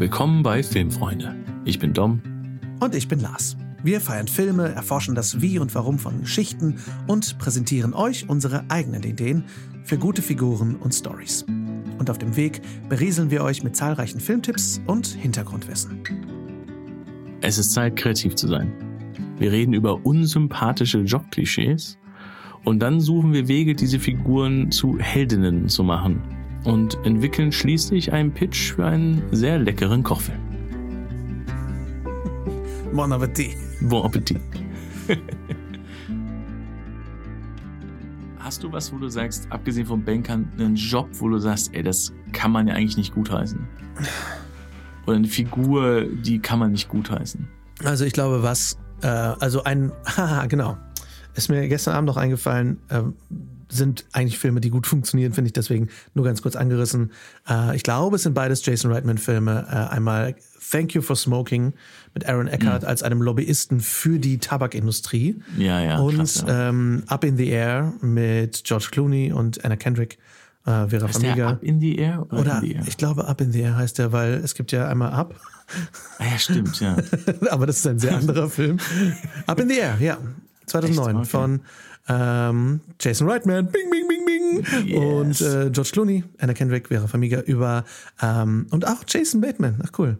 Willkommen bei Filmfreunde. Ich bin Dom. Und ich bin Lars. Wir feiern Filme, erforschen das Wie und Warum von Geschichten und präsentieren euch unsere eigenen Ideen für gute Figuren und Stories. Und auf dem Weg berieseln wir euch mit zahlreichen Filmtipps und Hintergrundwissen. Es ist Zeit, kreativ zu sein. Wir reden über unsympathische Jobklischees und dann suchen wir Wege, diese Figuren zu Heldinnen zu machen und entwickeln schließlich einen Pitch für einen sehr leckeren Kochfilm. Bon Appetit. Bon Appetit. Hast du was, wo du sagst, abgesehen vom Bankern, einen Job, wo du sagst, ey, das kann man ja eigentlich nicht gutheißen? Oder eine Figur, die kann man nicht gutheißen? Also ich glaube, was, äh, also ein, haha, genau, ist mir gestern Abend noch eingefallen, äh, sind eigentlich Filme, die gut funktionieren, finde ich deswegen nur ganz kurz angerissen. Äh, ich glaube, es sind beides Jason Reitman-Filme. Äh, einmal Thank You for Smoking mit Aaron Eckhart mhm. als einem Lobbyisten für die Tabakindustrie. Ja, ja. Und krass, ja. Ähm, Up in the Air mit George Clooney und Anna Kendrick. Äh, Vera heißt Farmiga. Up in the Air? Oder, oder air? ich glaube Up in the Air heißt der, weil es gibt ja einmal Up. Ah, ja, stimmt, ja. Aber das ist ein sehr anderer Film. Up in the Air, ja. 2009 okay. von ähm, Jason Reitman, bing, bing, bing, bing. Yes. Und äh, George Clooney, Anna Kendrick, Vera Farmiga über ähm, und auch Jason Bateman. Ach cool.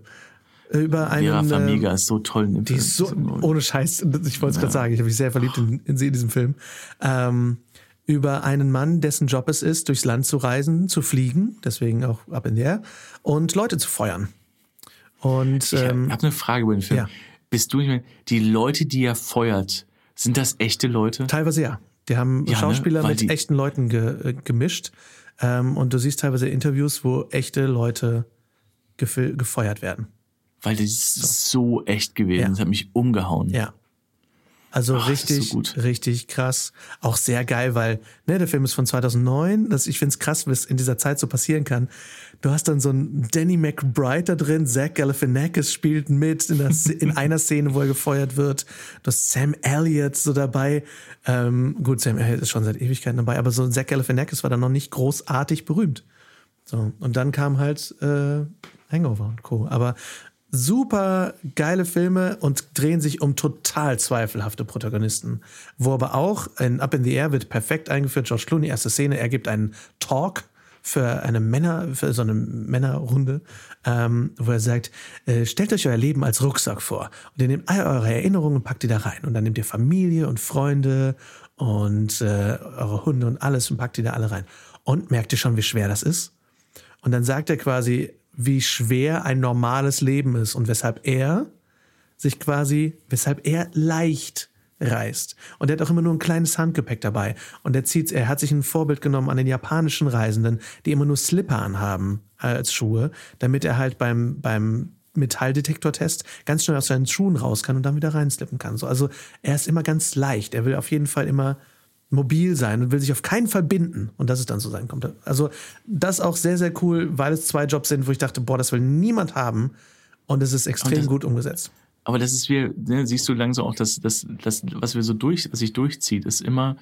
Über einen, Vera Farmiga äh, ist so toll. In die ist so, ohne Scheiß, ich wollte es ja. gerade sagen, ich habe mich sehr verliebt in, in sie in diesem Film. Ähm, über einen Mann, dessen Job es ist, durchs Land zu reisen, zu fliegen, deswegen auch ab in der, und Leute zu feuern. Und ähm, ich habe eine Frage über den Film. Ja. Bist du, die Leute, die er feuert, sind das echte Leute? Teilweise ja. Die haben ja, ne? Schauspieler ne? mit echten Leuten ge äh, gemischt. Ähm, und du siehst teilweise Interviews, wo echte Leute gefeuert werden. Weil das ist so, so echt gewesen. Ja. Das hat mich umgehauen. Ja. Also Ach, richtig, so richtig krass. Auch sehr geil, weil ne, der Film ist von 2009. Das, ich finde es krass, was in dieser Zeit so passieren kann. Du hast dann so einen Danny McBride da drin, Zach Galifianakis spielt mit in, der, in einer Szene, wo er gefeuert wird. Du hast Sam Elliott so dabei. Ähm, gut, Sam Elliott ist schon seit Ewigkeiten dabei, aber so Zach Galifianakis war dann noch nicht großartig berühmt. So und dann kam halt äh, Hangover und Co. Aber super geile Filme und drehen sich um total zweifelhafte Protagonisten. Wo aber auch in Up in the Air wird perfekt eingeführt. George Clooney, erste Szene, er gibt einen Talk für eine Männer, für so eine Männerrunde, ähm, wo er sagt, äh, stellt euch euer Leben als Rucksack vor und ihr nehmt all eure Erinnerungen und packt die da rein und dann nehmt ihr Familie und Freunde und äh, eure Hunde und alles und packt die da alle rein. Und merkt ihr schon, wie schwer das ist? Und dann sagt er quasi, wie schwer ein normales Leben ist und weshalb er sich quasi, weshalb er leicht reist. Und er hat auch immer nur ein kleines Handgepäck dabei. Und er zieht, er hat sich ein Vorbild genommen an den japanischen Reisenden, die immer nur Slipper anhaben als Schuhe, damit er halt beim, beim Metalldetektortest ganz schnell aus seinen Schuhen raus kann und dann wieder reinslippen kann. So, also er ist immer ganz leicht. Er will auf jeden Fall immer mobil sein und will sich auf keinen Fall binden. Und das ist dann so sein kommt. Also das auch sehr, sehr cool, weil es zwei Jobs sind, wo ich dachte, boah, das will niemand haben. Und es ist extrem das, gut umgesetzt. Aber das ist wie, ne, siehst du langsam auch, dass das, das, was wir so durch, was sich durchzieht, ist immer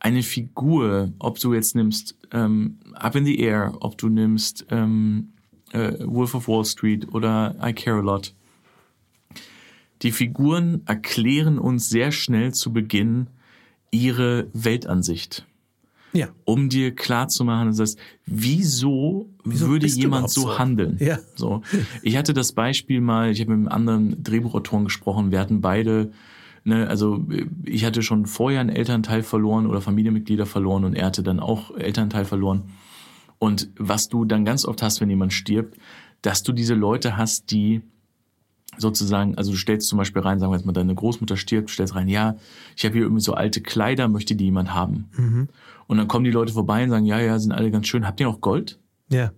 eine Figur, ob du jetzt nimmst ähm, Up in the Air, ob du nimmst ähm, äh, Wolf of Wall Street oder I Care a Lot. Die Figuren erklären uns sehr schnell zu Beginn, ihre Weltansicht. Ja. Um dir klarzumachen, das heißt, wieso, wieso würde jemand so, so handeln? Ja. So. Ich hatte das Beispiel mal, ich habe mit einem anderen Drehbuchautoren gesprochen, wir hatten beide, ne, also ich hatte schon vorher einen Elternteil verloren oder Familienmitglieder verloren und er hatte dann auch Elternteil verloren. Und was du dann ganz oft hast, wenn jemand stirbt, dass du diese Leute hast, die sozusagen, also du stellst zum Beispiel rein, sagen wir jetzt mal, deine Großmutter stirbt, stellst rein, ja, ich habe hier irgendwie so alte Kleider, möchte die jemand haben. Mhm. Und dann kommen die Leute vorbei und sagen, ja, ja, sind alle ganz schön. Habt ihr noch Gold? Ja.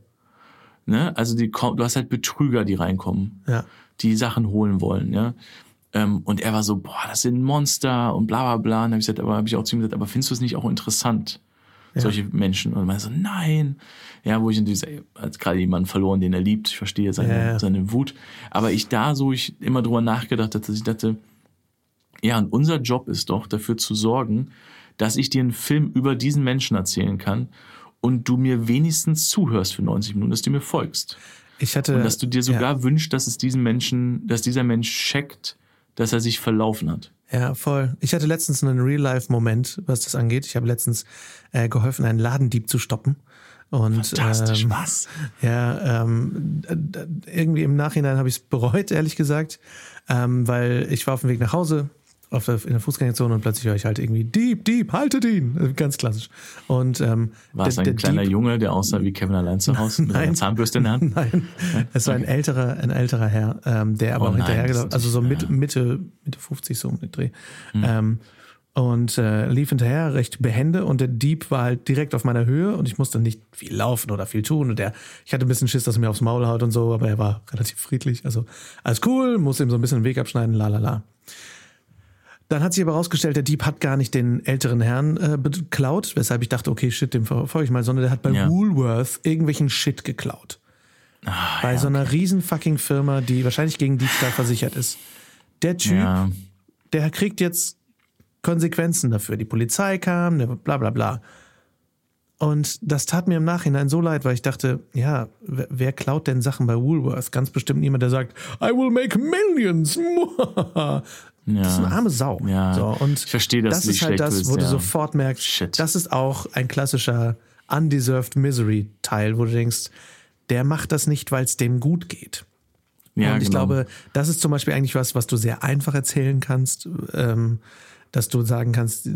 Ne? Also die, du hast halt Betrüger, die reinkommen, ja. die Sachen holen wollen, ja. Ähm, und er war so, boah, das sind Monster und bla bla bla. Und dann habe ich gesagt, aber habe ich auch zu ihm gesagt, aber findest du es nicht auch interessant? Ja. solche Menschen. Und man so, nein. Ja, wo ich natürlich, hat gerade jemanden verloren, den er liebt. Ich verstehe seine, ja. seine Wut. Aber ich da so, ich immer drüber nachgedacht habe, dass ich dachte, ja, und unser Job ist doch, dafür zu sorgen, dass ich dir einen Film über diesen Menschen erzählen kann und du mir wenigstens zuhörst für 90 Minuten, dass du mir folgst. Ich hatte, und dass du dir sogar ja. wünschst, dass es diesen Menschen, dass dieser Mensch checkt, dass er sich verlaufen hat. Ja, voll. Ich hatte letztens einen Real-Life-Moment, was das angeht. Ich habe letztens äh, geholfen, einen Ladendieb zu stoppen. Und, Fantastisch, ähm, was? Ja, ähm, irgendwie im Nachhinein habe ich es bereut, ehrlich gesagt, ähm, weil ich war auf dem Weg nach Hause, auf der, in der Fußgängerzone und plötzlich höre ich halt irgendwie Dieb, Dieb, haltet ihn. Ganz klassisch. Und ähm, war es ein der kleiner Dieb, Junge, der aussah wie Kevin allein zu Hause mit einer Zahnbürste in der Hand? Nein, es war ein älterer, ein älterer Herr, ähm, der aber oh, hinterhergelaufen, also so Mitte, Mitte, Mitte 50 so um den Dreh. Mhm. Ähm, und äh, lief hinterher recht behende und der Dieb war halt direkt auf meiner Höhe und ich musste nicht viel laufen oder viel tun und der, ich hatte ein bisschen Schiss, dass er mir aufs Maul haut und so, aber er war relativ friedlich, also alles cool, musste ihm so ein bisschen den Weg abschneiden, la la la. Dann hat sich aber herausgestellt, der Dieb hat gar nicht den älteren Herrn äh, beklaut, weshalb ich dachte, okay, shit, dem verfolge ich mal, sondern der hat bei ja. Woolworth irgendwelchen Shit geklaut. Ah, bei ja, so einer okay. riesen fucking Firma, die wahrscheinlich gegen Diebstahl versichert ist. Der Typ, ja. der kriegt jetzt Konsequenzen dafür. Die Polizei kam, bla bla bla. Und das tat mir im Nachhinein so leid, weil ich dachte, ja, wer klaut denn Sachen bei Woolworth? Ganz bestimmt niemand, der sagt, I will make millions. ja. Das ist eine arme Sau. Ja. So, und ich verstehe das. Das ist halt das, wo du ja. sofort merkst, Shit. das ist auch ein klassischer Undeserved Misery Teil, wo du denkst, der macht das nicht, weil es dem gut geht. Ja, und ich genau. glaube, das ist zum Beispiel eigentlich was, was du sehr einfach erzählen kannst. Ähm, dass du sagen kannst,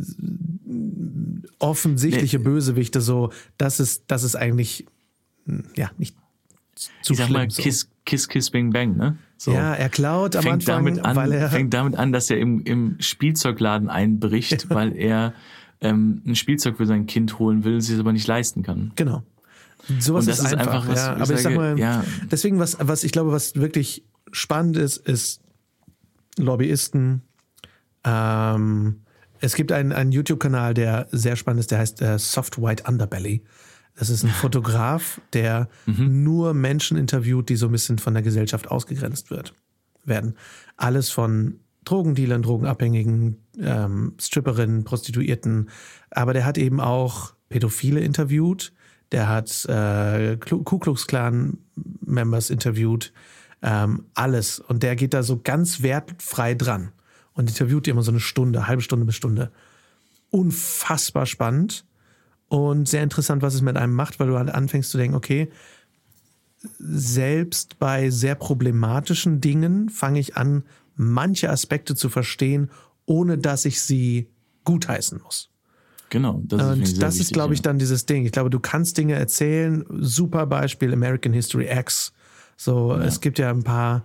offensichtliche nee. Bösewichte so, das ist, das ist eigentlich, ja, nicht zu ich sag mal, so. Kiss, Kiss, Kiss, Bang, Bang, ne? So. Ja, er klaut am fängt Anfang, damit an, weil er fängt damit an, dass er im, im Spielzeugladen einbricht, weil er ähm, ein Spielzeug für sein Kind holen will, sich es aber nicht leisten kann. Genau. Sowas ist, ist, einfach, einfach was, ja, aber sage, ich sag mal, ja. deswegen was, was ich glaube, was wirklich spannend ist, ist Lobbyisten, ähm, es gibt einen, einen YouTube-Kanal, der sehr spannend ist, der heißt äh, Soft White Underbelly. Das ist ein Fotograf, der mhm. nur Menschen interviewt, die so ein bisschen von der Gesellschaft ausgegrenzt wird, werden. Alles von Drogendealern, Drogenabhängigen, ähm, Stripperinnen, Prostituierten. Aber der hat eben auch Pädophile interviewt. Der hat äh, Ku Klux Klan Members interviewt. Ähm, alles. Und der geht da so ganz wertfrei dran und interviewt die immer so eine Stunde, halbe Stunde bis Stunde. Unfassbar spannend und sehr interessant, was es mit einem macht, weil du halt anfängst zu denken, okay, selbst bei sehr problematischen Dingen fange ich an, manche Aspekte zu verstehen, ohne dass ich sie gutheißen muss. Genau. Das und ist das ist, glaube ich, dann dieses Ding. Ich glaube, du kannst Dinge erzählen. Super Beispiel American History X. So, ja. es gibt ja ein paar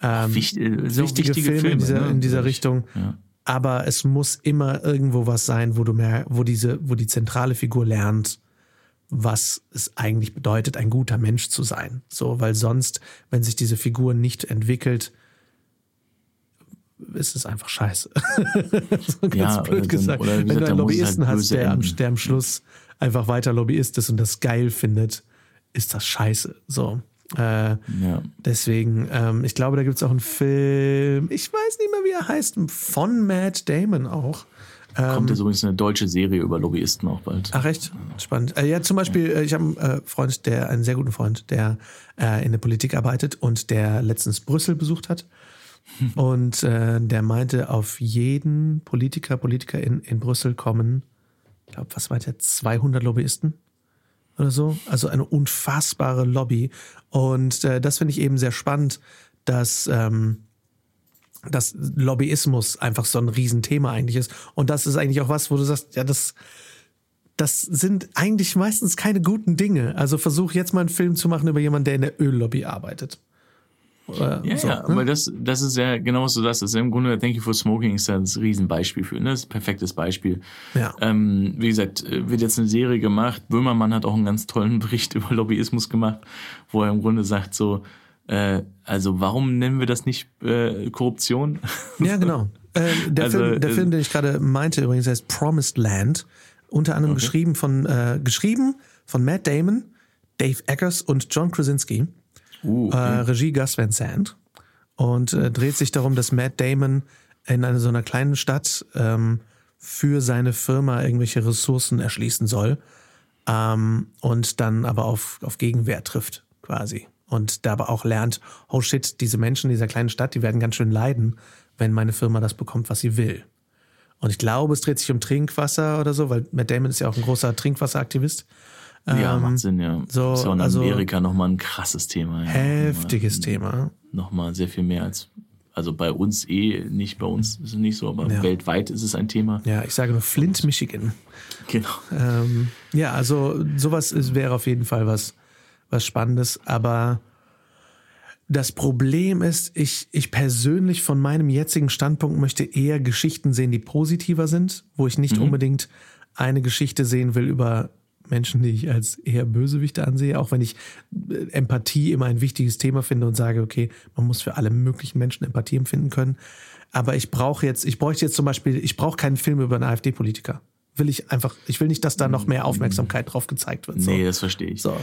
ähm, Wicht, äh, so wichtige, Filme, Filme, in dieser, ne? in dieser Richtung. Ja. Aber es muss immer irgendwo was sein, wo du mehr, wo diese, wo die zentrale Figur lernt, was es eigentlich bedeutet, ein guter Mensch zu sein. So, weil sonst, wenn sich diese Figur nicht entwickelt, ist es einfach scheiße. so ganz ja, blöd gesagt. Dann, wenn du einen Lobbyisten halt hast, der am, der am Schluss einfach weiter Lobbyist ist und das geil findet, ist das scheiße. So. Äh, ja. Deswegen, ähm, ich glaube, da gibt es auch einen Film, ich weiß nicht mehr, wie er heißt, von Matt Damon auch. Ähm, Kommt jetzt übrigens eine deutsche Serie über Lobbyisten auch bald. Ach echt? Spannend. Äh, ja, zum Beispiel, äh, ich habe einen äh, Freund, der, einen sehr guten Freund, der äh, in der Politik arbeitet und der letztens Brüssel besucht hat. und der meinte, auf jeden Politiker, Politiker in, in Brüssel kommen, ich glaube, was meint er, 200 Lobbyisten? Oder so. Also eine unfassbare Lobby. Und äh, das finde ich eben sehr spannend, dass, ähm, dass Lobbyismus einfach so ein Riesenthema eigentlich ist. Und das ist eigentlich auch was, wo du sagst, ja, das, das sind eigentlich meistens keine guten Dinge. Also versuch jetzt mal einen Film zu machen über jemanden, der in der Öllobby arbeitet. Oder ja, so, ja, ne? aber das, das ist ja genau so das. ist im Grunde Thank You for Smoking ist das ein Riesenbeispiel für. Ne? Das ist ein perfektes Beispiel. Ja. Ähm, wie gesagt, wird jetzt eine Serie gemacht. Böhmermann hat auch einen ganz tollen Bericht über Lobbyismus gemacht, wo er im Grunde sagt so, äh, also warum nennen wir das nicht äh, Korruption? Ja, genau. Äh, der, also, Film, der äh, Film, den ich gerade meinte, übrigens heißt Promised Land, unter anderem okay. geschrieben von äh, geschrieben von Matt Damon, Dave Eggers und John Krasinski. Uh, okay. äh, Regie Gus Van Sant und äh, dreht sich darum, dass Matt Damon in einer so einer kleinen Stadt ähm, für seine Firma irgendwelche Ressourcen erschließen soll ähm, und dann aber auf, auf Gegenwehr trifft, quasi. Und da aber auch lernt, oh shit, diese Menschen in dieser kleinen Stadt, die werden ganz schön leiden, wenn meine Firma das bekommt, was sie will. Und ich glaube, es dreht sich um Trinkwasser oder so, weil Matt Damon ist ja auch ein großer Trinkwasseraktivist. Ja, ähm, macht Sinn, ja. So, ist ja auch in also, Amerika nochmal ein krasses Thema. Ja. Heftiges nochmal, Thema. Nochmal sehr viel mehr als, also bei uns eh nicht, bei uns ist es nicht so, aber ja. weltweit ist es ein Thema. Ja, ich sage nur Flint, Michigan. Genau. Ähm, ja, also sowas ist, wäre auf jeden Fall was, was Spannendes, aber das Problem ist, ich, ich persönlich von meinem jetzigen Standpunkt möchte eher Geschichten sehen, die positiver sind, wo ich nicht mhm. unbedingt eine Geschichte sehen will über Menschen, die ich als eher Bösewichte ansehe, auch wenn ich äh, Empathie immer ein wichtiges Thema finde und sage, okay, man muss für alle möglichen Menschen Empathie empfinden können. Aber ich brauche jetzt, ich bräuchte jetzt zum Beispiel, ich brauche keinen Film über einen AfD-Politiker. Will ich einfach, ich will nicht, dass da noch mehr Aufmerksamkeit drauf gezeigt wird. So. Nee, das verstehe ich. So.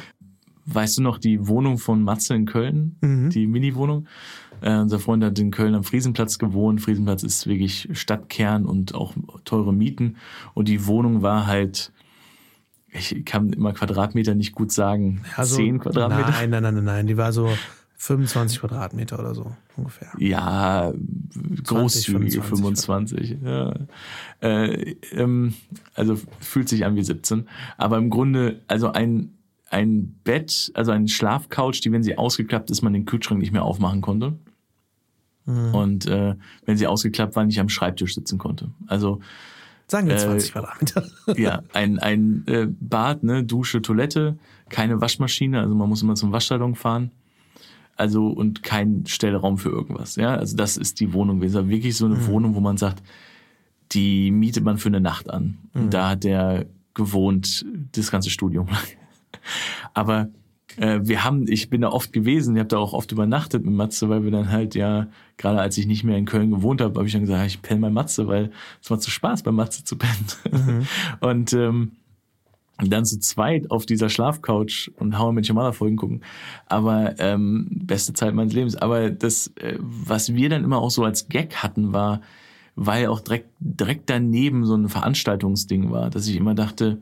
Weißt du noch die Wohnung von Matze in Köln? Mhm. Die Mini-Wohnung? Äh, unser Freund hat in Köln am Friesenplatz gewohnt. Friesenplatz ist wirklich Stadtkern und auch teure Mieten. Und die Wohnung war halt, ich kann immer Quadratmeter nicht gut sagen. Also, Zehn Quadratmeter? Nein, nein, nein, nein, nein. Die war so 25 Quadratmeter oder so ungefähr. Ja, großzügige 25. 25 ja. Äh, ähm, also fühlt sich an wie 17. Aber im Grunde, also ein, ein Bett, also ein Schlafcouch, die, wenn sie ausgeklappt ist, man den Kühlschrank nicht mehr aufmachen konnte. Mhm. Und äh, wenn sie ausgeklappt war, nicht am Schreibtisch sitzen konnte. Also Sagen wir 20 äh, Quadratmeter. ja, ein, ein äh, Bad, ne, Dusche, Toilette, keine Waschmaschine, also man muss immer zum Waschsalon fahren. Also und kein Stellraum für irgendwas. Ja, also das ist die Wohnung gewesen. Wirklich so eine mhm. Wohnung, wo man sagt, die mietet man für eine Nacht an. Mhm. Und da hat der gewohnt das ganze Studium lang. Aber äh, wir haben, ich bin da oft gewesen, ich habe da auch oft übernachtet mit Matze, weil wir dann halt ja, gerade als ich nicht mehr in Köln gewohnt habe, habe ich dann gesagt, ich penne bei Matze, weil es macht so Spaß, bei Matze zu pennen. Mhm. Und ähm, dann zu zweit auf dieser Schlafcouch und How mit Mother Folgen gucken. Aber ähm, beste Zeit meines Lebens. Aber das, äh, was wir dann immer auch so als Gag hatten, war, weil auch direkt, direkt daneben so ein Veranstaltungsding war, dass ich immer dachte,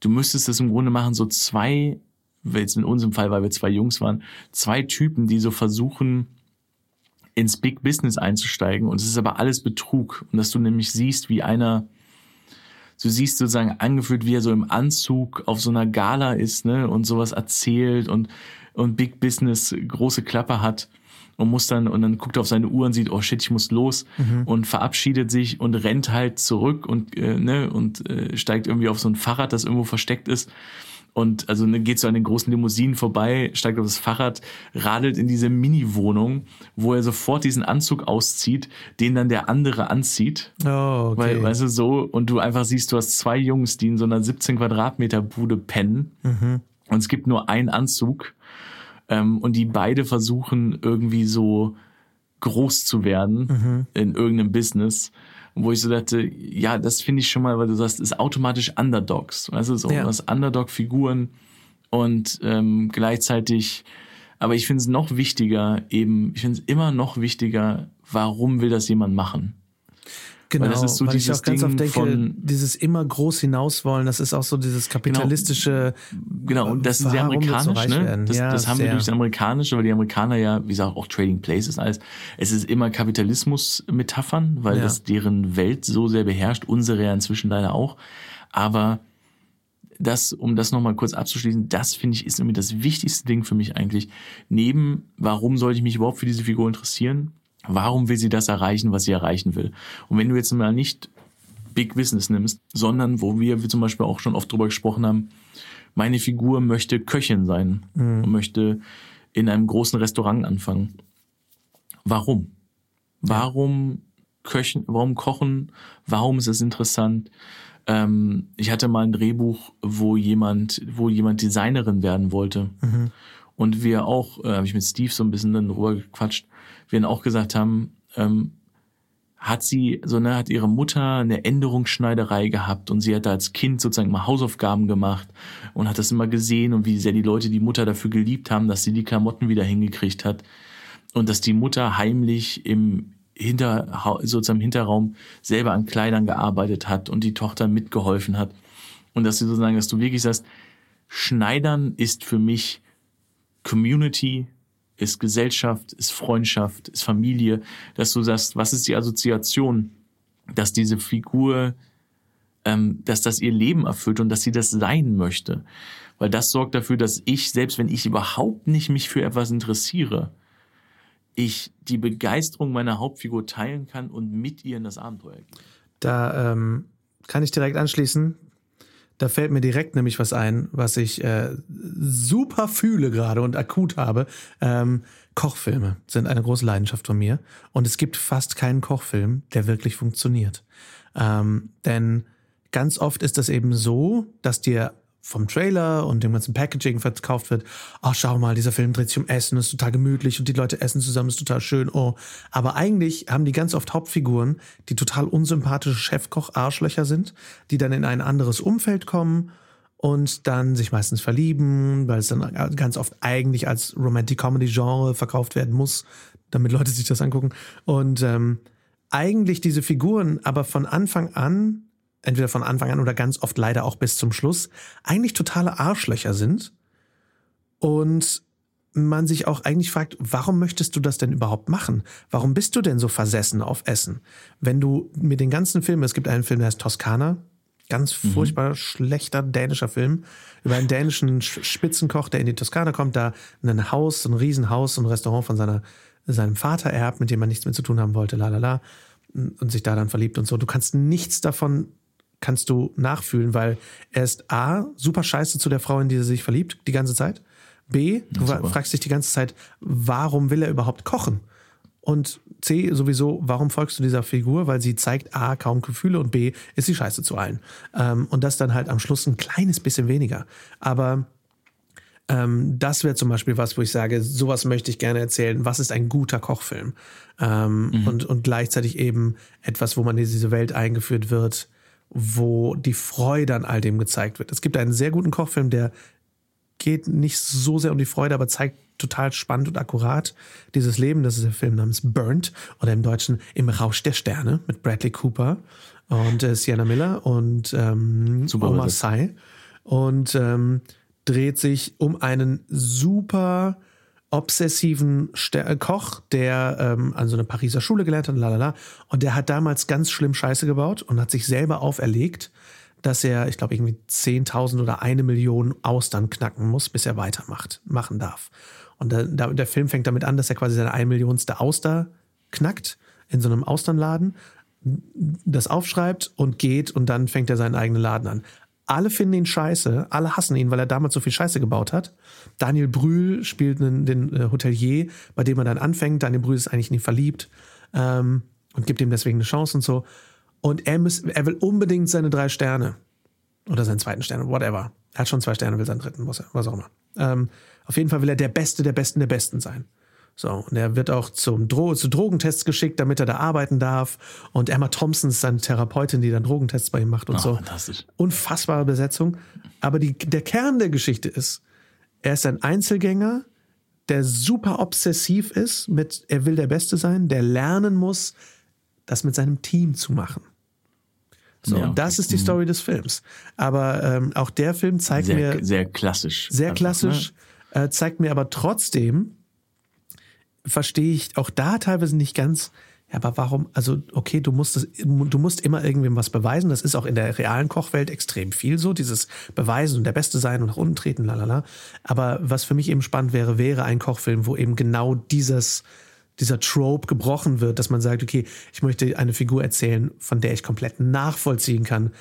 du müsstest das im Grunde machen, so zwei jetzt in unserem Fall, weil wir zwei Jungs waren, zwei Typen, die so versuchen, ins Big Business einzusteigen. Und es ist aber alles Betrug. Und dass du nämlich siehst, wie einer, du siehst sozusagen angefühlt, wie er so im Anzug auf so einer Gala ist, ne, und sowas erzählt und, und Big Business große Klappe hat und muss dann, und dann guckt er auf seine Uhr und sieht, oh shit, ich muss los mhm. und verabschiedet sich und rennt halt zurück und, äh, ne, und äh, steigt irgendwie auf so ein Fahrrad, das irgendwo versteckt ist und also ne, geht so an den großen Limousinen vorbei, steigt auf das Fahrrad, radelt in diese Mini-Wohnung, wo er sofort diesen Anzug auszieht, den dann der andere anzieht. Oh, okay. Weil, weißt du, so, und du einfach siehst, du hast zwei Jungs, die in so einer 17 Quadratmeter Bude pennen. Mhm. Und es gibt nur einen Anzug. Ähm, und die beide versuchen irgendwie so groß zu werden mhm. in irgendeinem Business wo ich so dachte, ja, das finde ich schon mal, weil du sagst, ist automatisch Underdogs. Also so ja. was Underdog-Figuren und ähm, gleichzeitig, aber ich finde es noch wichtiger, eben, ich finde es immer noch wichtiger, warum will das jemand machen? Genau, weil, das ist so weil ich auch ganz Ding oft denke, von, dieses immer groß hinauswollen, das ist auch so dieses kapitalistische. Genau, genau und das ist sehr amerikanisch, so ne? Das, ja, das haben sehr. wir durch das Amerikanische, weil die Amerikaner ja, wie gesagt, auch Trading Places alles. Es ist immer Kapitalismus-Metaphern, weil ja. das deren Welt so sehr beherrscht, unsere ja inzwischen leider auch. Aber das, um das nochmal kurz abzuschließen, das finde ich ist irgendwie das wichtigste Ding für mich eigentlich. Neben, warum sollte ich mich überhaupt für diese Figur interessieren? Warum will sie das erreichen, was sie erreichen will? Und wenn du jetzt mal nicht Big Business nimmst, sondern wo wir, wie zum Beispiel auch schon oft drüber gesprochen haben, meine Figur möchte Köchin sein mhm. und möchte in einem großen Restaurant anfangen. Warum? Warum köchen, warum kochen? Warum ist es interessant? Ähm, ich hatte mal ein Drehbuch, wo jemand, wo jemand Designerin werden wollte. Mhm. Und wir auch, äh, habe ich mit Steve so ein bisschen dann drüber gequatscht, wir dann auch gesagt haben, ähm, hat sie, so ne, hat ihre Mutter eine Änderungsschneiderei gehabt und sie hat da als Kind sozusagen mal Hausaufgaben gemacht und hat das immer gesehen und wie sehr die Leute die Mutter dafür geliebt haben, dass sie die Klamotten wieder hingekriegt hat und dass die Mutter heimlich im Hinter, sozusagen im Hinterraum selber an Kleidern gearbeitet hat und die Tochter mitgeholfen hat. Und dass sie sozusagen, dass du wirklich sagst, Schneidern ist für mich Community, ist Gesellschaft, ist Freundschaft, ist Familie, dass du sagst, was ist die Assoziation, dass diese Figur, ähm, dass das ihr Leben erfüllt und dass sie das sein möchte. Weil das sorgt dafür, dass ich, selbst wenn ich überhaupt nicht mich für etwas interessiere, ich die Begeisterung meiner Hauptfigur teilen kann und mit ihr in das Abenteuer gehe. Da ähm, kann ich direkt anschließen. Da fällt mir direkt nämlich was ein, was ich äh, super fühle gerade und akut habe. Ähm, Kochfilme sind eine große Leidenschaft von mir. Und es gibt fast keinen Kochfilm, der wirklich funktioniert. Ähm, denn ganz oft ist das eben so, dass dir vom Trailer und dem ganzen Packaging verkauft wird, ach schau mal, dieser Film dreht sich um Essen, ist total gemütlich und die Leute essen zusammen, ist total schön, oh. Aber eigentlich haben die ganz oft Hauptfiguren, die total unsympathische Chefkoch-Arschlöcher sind, die dann in ein anderes Umfeld kommen und dann sich meistens verlieben, weil es dann ganz oft eigentlich als Romantic-Comedy-Genre verkauft werden muss, damit Leute sich das angucken. Und ähm, eigentlich diese Figuren aber von Anfang an entweder von Anfang an oder ganz oft leider auch bis zum Schluss, eigentlich totale Arschlöcher sind. Und man sich auch eigentlich fragt, warum möchtest du das denn überhaupt machen? Warum bist du denn so versessen auf Essen? Wenn du mit den ganzen Filmen, es gibt einen Film, der heißt Toskana, ganz mhm. furchtbar mhm. schlechter dänischer Film, über einen dänischen Spitzenkoch, der in die Toskana kommt, da ein Haus, ein Riesenhaus, ein Restaurant von seiner, seinem Vater erbt, mit dem man nichts mehr zu tun haben wollte, la la la, und sich da dann verliebt und so. Du kannst nichts davon kannst du nachfühlen, weil er ist A, super scheiße zu der Frau, in die er sich verliebt, die ganze Zeit. B, du ja, fragst dich die ganze Zeit, warum will er überhaupt kochen? Und C, sowieso, warum folgst du dieser Figur? Weil sie zeigt A, kaum Gefühle und B, ist sie scheiße zu allen. Ähm, und das dann halt am Schluss ein kleines bisschen weniger. Aber ähm, das wäre zum Beispiel was, wo ich sage, sowas möchte ich gerne erzählen. Was ist ein guter Kochfilm? Ähm, mhm. und, und gleichzeitig eben etwas, wo man in diese Welt eingeführt wird, wo die Freude an all dem gezeigt wird. Es gibt einen sehr guten Kochfilm, der geht nicht so sehr um die Freude, aber zeigt total spannend und akkurat dieses Leben. Das ist der Film namens Burnt oder im Deutschen Im Rausch der Sterne mit Bradley Cooper und äh, Sienna Miller und ähm, Omar Sy und ähm, dreht sich um einen super obsessiven Ster äh, Koch, der ähm, an so einer Pariser Schule gelernt hat, lalala. Und der hat damals ganz schlimm Scheiße gebaut und hat sich selber auferlegt, dass er, ich glaube, irgendwie 10.000 oder eine Million Austern knacken muss, bis er weitermacht, machen darf. Und der, der Film fängt damit an, dass er quasi seine ein Millionste Auster knackt in so einem Austernladen, das aufschreibt und geht und dann fängt er seinen eigenen Laden an. Alle finden ihn scheiße, alle hassen ihn, weil er damals so viel Scheiße gebaut hat. Daniel Brühl spielt einen, den äh, Hotelier, bei dem er dann anfängt. Daniel Brühl ist eigentlich nie verliebt ähm, und gibt ihm deswegen eine Chance und so. Und er, muss, er will unbedingt seine drei Sterne oder seinen zweiten Stern, whatever. Er hat schon zwei Sterne, will seinen dritten, was, was auch immer. Ähm, auf jeden Fall will er der Beste der Besten der Besten sein. So, und er wird auch zum Dro zu Drogentests geschickt, damit er da arbeiten darf. Und Emma Thompson ist seine Therapeutin, die dann Drogentests bei ihm macht und oh, so. Fantastisch. Unfassbare Besetzung. Aber die, der Kern der Geschichte ist, er ist ein Einzelgänger, der super obsessiv ist mit, er will der Beste sein, der lernen muss, das mit seinem Team zu machen. So, ja. und das ist die mhm. Story des Films. Aber ähm, auch der Film zeigt sehr, mir. Sehr klassisch. Sehr also, klassisch, ne? äh, zeigt mir aber trotzdem, verstehe ich auch da teilweise nicht ganz, ja, aber warum, also okay, du musst das, du musst immer irgendwem was beweisen. Das ist auch in der realen Kochwelt extrem viel so, dieses Beweisen und der Beste sein und nach unten treten, lalala. Aber was für mich eben spannend wäre, wäre ein Kochfilm, wo eben genau dieses, dieser Trope gebrochen wird, dass man sagt, okay, ich möchte eine Figur erzählen, von der ich komplett nachvollziehen kann,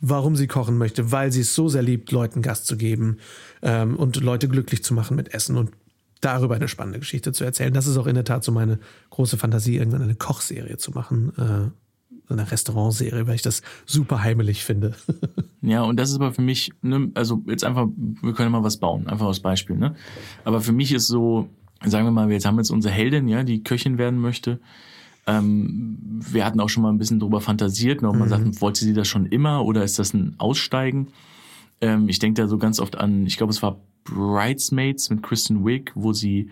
warum sie kochen möchte, weil sie es so sehr liebt, Leuten Gast zu geben ähm, und Leute glücklich zu machen mit Essen und darüber eine spannende Geschichte zu erzählen. Das ist auch in der Tat so meine große Fantasie, irgendwann eine Kochserie zu machen, äh, eine Restaurantserie, weil ich das super heimelig finde. ja, und das ist aber für mich, ne, also jetzt einfach, wir können mal was bauen, einfach als Beispiel, ne? Aber für mich ist so, sagen wir mal, jetzt haben wir jetzt unsere Heldin, ja, die Köchin werden möchte. Ähm, wir hatten auch schon mal ein bisschen drüber fantasiert, ne, ob man mhm. sagt, wollte sie das schon immer oder ist das ein Aussteigen? Ähm, ich denke da so ganz oft an, ich glaube, es war Bridesmaids mit Kristen Wiig, wo sie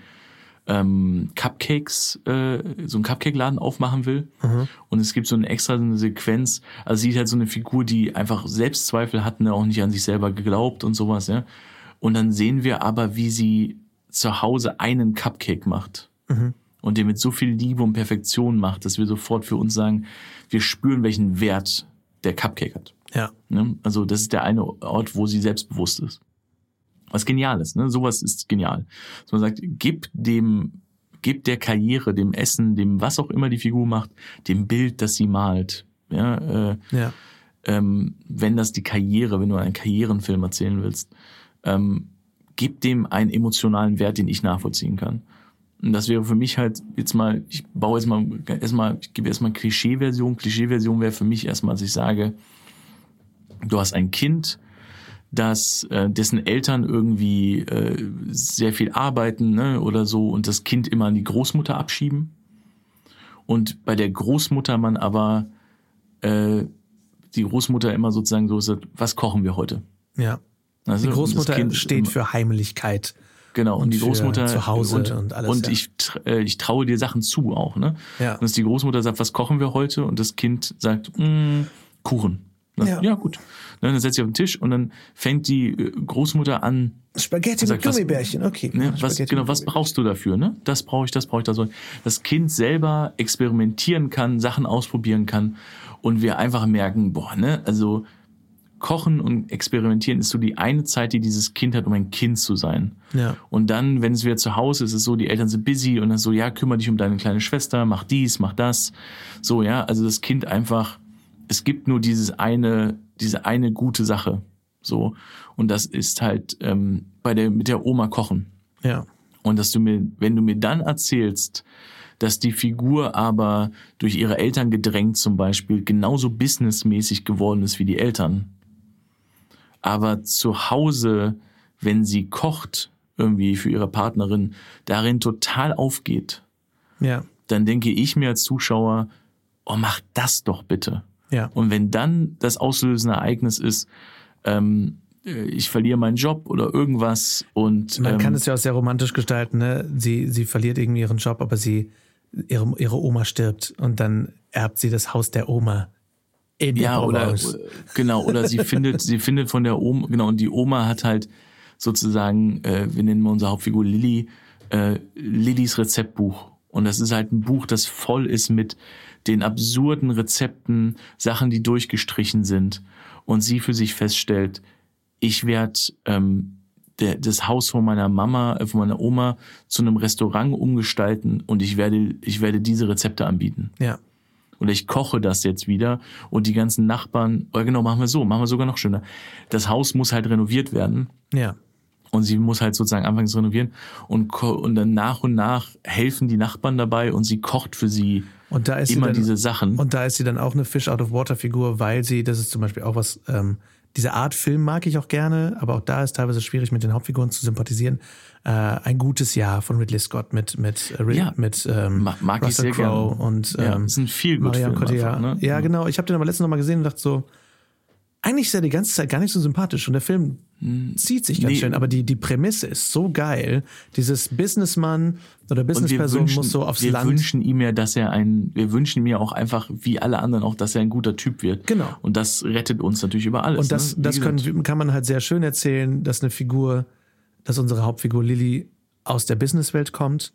ähm, Cupcakes, äh, so einen Cupcake-Laden aufmachen will. Mhm. Und es gibt so eine extra eine Sequenz, also sie ist halt so eine Figur, die einfach Selbstzweifel hat, ne, auch nicht an sich selber geglaubt und sowas, ja. Und dann sehen wir aber, wie sie zu Hause einen Cupcake macht mhm. und den mit so viel Liebe und Perfektion macht, dass wir sofort für uns sagen, wir spüren, welchen Wert der Cupcake hat. Ja. Ne? Also das ist der eine Ort, wo sie selbstbewusst ist. Was genial ist, ne? Sowas ist genial. Dass man sagt, gib dem, gib der Karriere, dem Essen, dem was auch immer die Figur macht, dem Bild, das sie malt. Ja, äh, ja. Ähm, wenn das die Karriere, wenn du einen Karrierenfilm erzählen willst, ähm, gib dem einen emotionalen Wert, den ich nachvollziehen kann. Und das wäre für mich halt jetzt mal, ich baue jetzt mal erstmal, ich gebe erstmal Klischee-Version. Klischee-Version wäre für mich erstmal, dass ich sage, du hast ein Kind, das äh, dessen Eltern irgendwie äh, sehr viel arbeiten ne, oder so und das Kind immer an die Großmutter abschieben und bei der Großmutter man aber äh, die Großmutter immer sozusagen so sagt, was kochen wir heute? Ja. Also, die Großmutter steht für Heimlichkeit. Genau, und, und die Großmutter zu Hause und, und alles. Und ja. ich, äh, ich traue dir Sachen zu auch, ne? Ja. Und dass die Großmutter sagt, was kochen wir heute? Und das Kind sagt, mm, Kuchen. Ja. ja, gut. Dann setzt sie auf den Tisch und dann fängt die äh, Großmutter an. Spaghetti sagt, mit Gummibärchen, okay. Ne, was, genau, was brauchst du dafür? Ne? Das brauche ich, das brauche ich, das soll. Das Kind selber experimentieren kann, Sachen ausprobieren kann und wir einfach merken, boah, ne, also Kochen und Experimentieren ist so die eine Zeit, die dieses Kind hat, um ein Kind zu sein. Ja. Und dann, wenn es wieder zu Hause ist, ist es so, die Eltern sind busy und dann so, ja, kümmere dich um deine kleine Schwester, mach dies, mach das. So, ja, also das Kind einfach, es gibt nur dieses eine, diese eine gute Sache. So. Und das ist halt ähm, bei der, mit der Oma kochen. Ja. Und dass du mir, wenn du mir dann erzählst, dass die Figur aber durch ihre Eltern gedrängt zum Beispiel genauso businessmäßig geworden ist wie die Eltern, aber zu Hause, wenn sie kocht, irgendwie für ihre Partnerin, darin total aufgeht, ja. dann denke ich mir als Zuschauer, oh, mach das doch bitte. Ja. Und wenn dann das auslösende Ereignis ist, ähm, ich verliere meinen Job oder irgendwas und man ähm, kann es ja auch sehr romantisch gestalten, ne? Sie sie verliert irgendwie ihren Job, aber sie ihre ihre Oma stirbt und dann erbt sie das Haus der Oma ja, oder genau, oder sie findet, sie findet von der Oma, genau, und die Oma hat halt sozusagen, äh, wir nennen unser Hauptfigur Lilly, äh, Lillys Rezeptbuch. Und das ist halt ein Buch, das voll ist mit den absurden Rezepten, Sachen, die durchgestrichen sind. Und sie für sich feststellt, ich werde ähm, der, das Haus von meiner Mama, äh, von meiner Oma zu einem Restaurant umgestalten und ich werde, ich werde diese Rezepte anbieten. Ja oder ich koche das jetzt wieder und die ganzen Nachbarn, oder genau, machen wir so, machen wir sogar noch schöner. Das Haus muss halt renoviert werden. Ja. Und sie muss halt sozusagen anfangen zu renovieren und, und dann nach und nach helfen die Nachbarn dabei und sie kocht für sie und da ist immer dann, diese Sachen. Und da ist sie dann auch eine Fish out of Water Figur, weil sie, das ist zum Beispiel auch was, ähm, diese Art Film mag ich auch gerne, aber auch da ist teilweise schwierig, mit den Hauptfiguren zu sympathisieren. Äh, ein gutes Jahr von Ridley Scott mit mit äh, ja, mit ähm, mag, mag Russell Crowe und ähm, ja, das sind viel gut Marion Cotillard. Ne? Ja, genau. Ich habe den aber letztens noch mal gesehen und dachte so, eigentlich ist er die ganze Zeit gar nicht so sympathisch und der Film. Zieht sich ganz nee. schön, aber die, die Prämisse ist so geil. Dieses Businessman oder Businessperson wünschen, muss so aufs wir Land. Wir wünschen ihm ja, dass er ein, wir wünschen ihm ja auch einfach, wie alle anderen auch, dass er ein guter Typ wird. Genau. Und das rettet uns natürlich über alles. Und das, ne? das können, kann man halt sehr schön erzählen, dass eine Figur, dass unsere Hauptfigur Lilly aus der Businesswelt kommt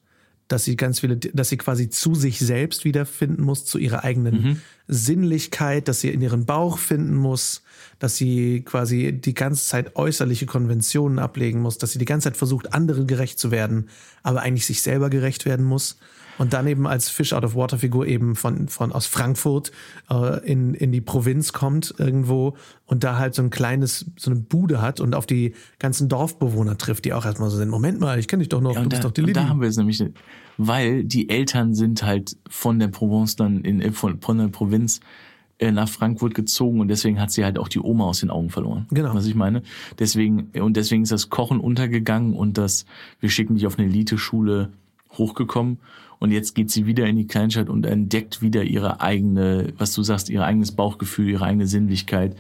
dass sie ganz viele, dass sie quasi zu sich selbst wiederfinden muss, zu ihrer eigenen mhm. Sinnlichkeit, dass sie in ihren Bauch finden muss, dass sie quasi die ganze Zeit äußerliche Konventionen ablegen muss, dass sie die ganze Zeit versucht, anderen gerecht zu werden, aber eigentlich sich selber gerecht werden muss. Und dann eben als Fish out of Water Figur eben von, von aus Frankfurt äh, in, in die Provinz kommt irgendwo und da halt so ein kleines, so eine Bude hat und auf die ganzen Dorfbewohner trifft, die auch erstmal so sind, Moment mal, ich kenne dich doch noch, ja, du bist da, doch die Lilly. Da haben wir es nämlich, weil die Eltern sind halt von der Provence dann in, äh, von, von der Provinz äh, nach Frankfurt gezogen und deswegen hat sie halt auch die Oma aus den Augen verloren. Genau. Was ich meine. Deswegen, und deswegen ist das Kochen untergegangen und das, wir schicken dich auf eine Elite-Schule hochgekommen und jetzt geht sie wieder in die Kleinstadt und entdeckt wieder ihre eigene, was du sagst, ihr eigenes Bauchgefühl, ihre eigene Sinnlichkeit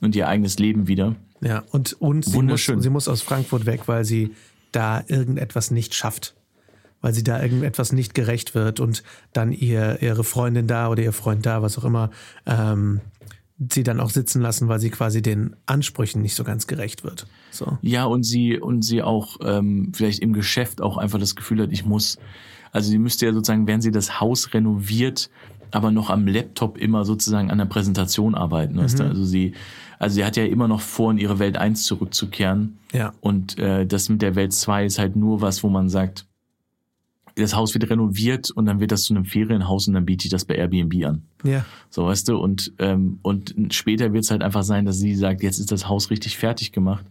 und ihr eigenes Leben wieder. Ja, und, und sie, muss, sie muss aus Frankfurt weg, weil sie da irgendetwas nicht schafft. Weil sie da irgendetwas nicht gerecht wird und dann ihr, ihre Freundin da oder ihr Freund da, was auch immer, ähm, sie dann auch sitzen lassen, weil sie quasi den Ansprüchen nicht so ganz gerecht wird. So. Ja, und sie, und sie auch ähm, vielleicht im Geschäft auch einfach das Gefühl hat, ich muss, also sie müsste ja sozusagen, wenn sie das Haus renoviert, aber noch am Laptop immer sozusagen an der Präsentation arbeiten. Mhm. Weißt du? Also sie, also sie hat ja immer noch vor, in ihre Welt 1 zurückzukehren. Ja. Und äh, das mit der Welt 2 ist halt nur was, wo man sagt, das Haus wird renoviert und dann wird das zu einem Ferienhaus und dann biete ich das bei Airbnb an. Ja. So, weißt du, und, ähm, und später wird es halt einfach sein, dass sie sagt, jetzt ist das Haus richtig fertig gemacht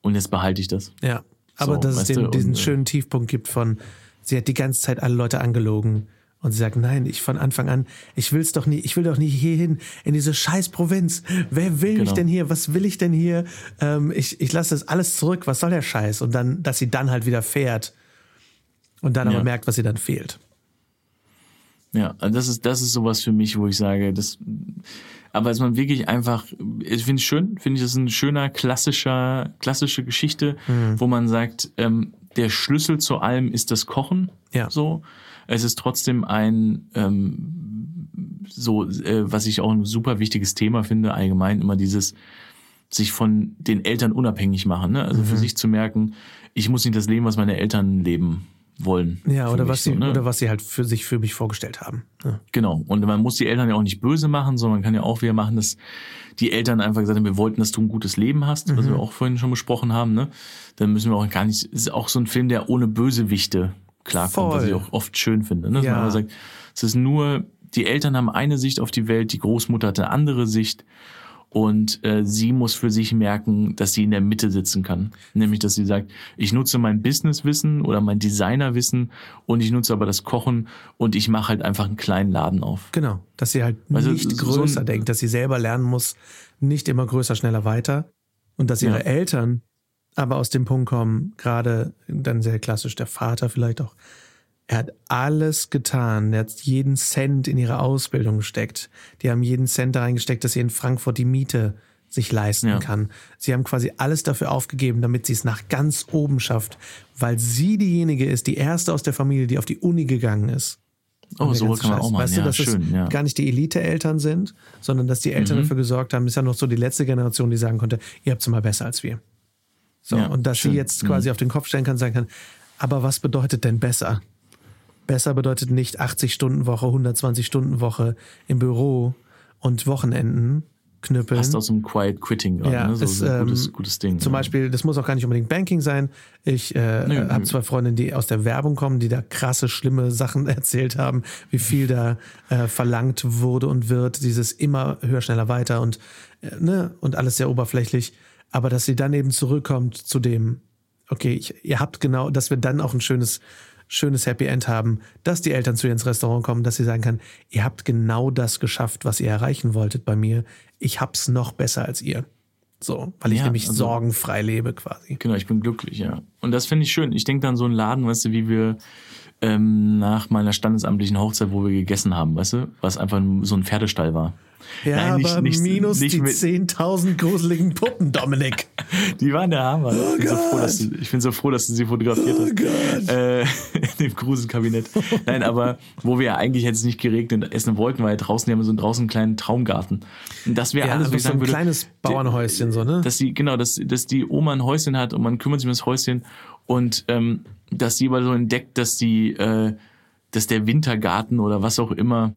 und jetzt behalte ich das. Ja. Aber so, dass es den, diesen und, äh, schönen Tiefpunkt gibt von, sie hat die ganze Zeit alle Leute angelogen. Und sie sagt, nein, ich von Anfang an, ich will's doch nie, ich will doch nie hierhin, in diese scheiß Provinz. Wer will genau. mich denn hier? Was will ich denn hier? Ähm, ich ich lasse das alles zurück, was soll der Scheiß? Und dann, dass sie dann halt wieder fährt und dann aber ja. merkt, was ihr dann fehlt. Ja, das ist, das ist sowas für mich, wo ich sage, das, aber als man wirklich einfach, ich finde es schön, finde ich, das ist ein schöner, klassischer, klassische Geschichte, mhm. wo man sagt, ähm, der Schlüssel zu allem ist das Kochen. Ja. So. Es ist trotzdem ein, ähm, so, äh, was ich auch ein super wichtiges Thema finde, allgemein immer dieses, sich von den Eltern unabhängig machen, ne? Also mhm. für sich zu merken, ich muss nicht das leben, was meine Eltern leben wollen. Ja, oder was, sie, so, ne? oder was sie halt für sich für mich vorgestellt haben. Ja. Genau. Und man muss die Eltern ja auch nicht böse machen, sondern man kann ja auch wieder machen, dass die Eltern einfach gesagt haben, wir wollten, dass du ein gutes Leben hast, mhm. was wir auch vorhin schon besprochen haben. Ne? Dann müssen wir auch gar nicht, ist auch so ein Film, der ohne Bösewichte klarkommt, Voll. was ich auch oft schön finde. Ne? Dass ja. man sagt, es ist nur, die Eltern haben eine Sicht auf die Welt, die Großmutter hat eine andere Sicht und äh, sie muss für sich merken, dass sie in der Mitte sitzen kann. Nämlich, dass sie sagt, ich nutze mein Businesswissen oder mein Designerwissen und ich nutze aber das Kochen und ich mache halt einfach einen kleinen Laden auf. Genau, dass sie halt also, nicht größer so denkt, dass sie selber lernen muss, nicht immer größer, schneller, weiter. Und dass ihre ja. Eltern aber aus dem Punkt kommen, gerade dann sehr klassisch der Vater vielleicht auch, er hat alles getan. Er hat jeden Cent in ihre Ausbildung gesteckt. Die haben jeden Cent da reingesteckt, dass sie in Frankfurt die Miete sich leisten ja. kann. Sie haben quasi alles dafür aufgegeben, damit sie es nach ganz oben schafft, weil sie diejenige ist, die erste aus der Familie, die auf die Uni gegangen ist. Oh, so kann man auch machen. Weißt du, dass schön, es ja. gar nicht die Elite-Eltern sind, sondern dass die Eltern mhm. dafür gesorgt haben, ist ja noch so die letzte Generation, die sagen konnte, ihr habt es mal besser als wir. So, ja, und dass schön. sie jetzt quasi mhm. auf den Kopf stellen kann und sagen kann, aber was bedeutet denn besser? Besser bedeutet nicht 80-Stunden-Woche, 120-Stunden-Woche im Büro und Wochenenden knüppeln. Passt aus dem Quiet Quitting gerade, ja, ne? so, ist, ein gutes, ähm, gutes Ding. Zum ja. Beispiel, das muss auch gar nicht unbedingt Banking sein. Ich äh, nee, habe zwei Freundinnen, die aus der Werbung kommen, die da krasse, schlimme Sachen erzählt haben, wie viel da äh, verlangt wurde und wird, dieses immer höher, schneller, weiter und, äh, ne, und alles sehr oberflächlich. Aber dass sie dann eben zurückkommt zu dem, okay, ich, ihr habt genau, dass wir dann auch ein schönes schönes Happy End haben, dass die Eltern zu ihr ins Restaurant kommen, dass sie sagen kann, ihr habt genau das geschafft, was ihr erreichen wolltet bei mir. Ich hab's noch besser als ihr. So, weil ich ja, nämlich also, sorgenfrei lebe quasi. Genau, ich bin glücklich, ja. Und das finde ich schön. Ich denke dann so einen Laden, weißt du, wie wir ähm, nach meiner standesamtlichen Hochzeit, wo wir gegessen haben, weißt du, was einfach so ein Pferdestall war. Ja, Nein, nicht, aber nicht, minus nicht die 10.000 gruseligen Puppen, Dominik. Die waren der Hammer. Oh ich, bin so froh, dass du, ich bin so froh, dass du sie fotografiert hast. Oh äh, in dem Gruselkabinett. Nein, aber wo wir ja eigentlich jetzt nicht geregnet essen wollten, weil draußen, die haben so draußen einen kleinen Traumgarten. Und das wäre ja, alles, was ich sagen so ein würde. kleines Bauernhäuschen, so, ne? Dass die, genau, dass, dass die Oma ein Häuschen hat und man kümmert sich um das Häuschen und ähm, dass die aber so entdeckt, dass die, äh, dass der Wintergarten oder was auch immer